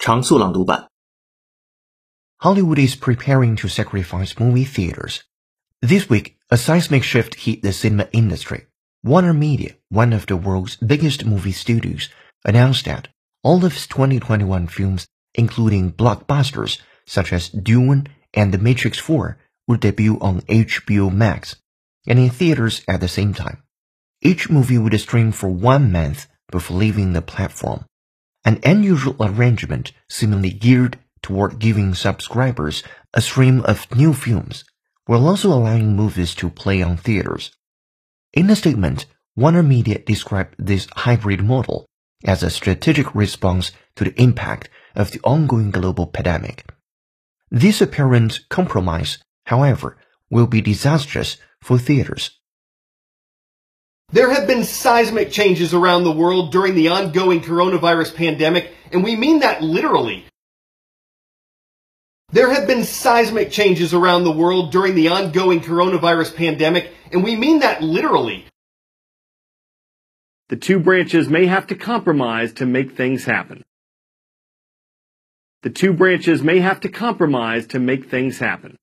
常速朗读版。Hollywood is preparing to sacrifice movie theaters. This week, a seismic shift hit the cinema industry. Warner Media, one of the world's biggest movie studios, announced that all of its 2021 films, including blockbusters such as Dune and The Matrix 4, would debut on HBO Max and in theaters at the same time. Each movie would stream for one month before leaving the platform. An unusual arrangement seemingly geared toward giving subscribers a stream of new films, while also allowing movies to play on theaters. In a statement, Warner Media described this hybrid model as a strategic response to the impact of the ongoing global pandemic. This apparent compromise, however, will be disastrous for theaters. There have been seismic changes around the world during the ongoing coronavirus pandemic, and we mean that literally. There have been seismic changes around the world during the ongoing coronavirus pandemic, and we mean that literally. The two branches may have to compromise to make things happen. The two branches may have to compromise to make things happen.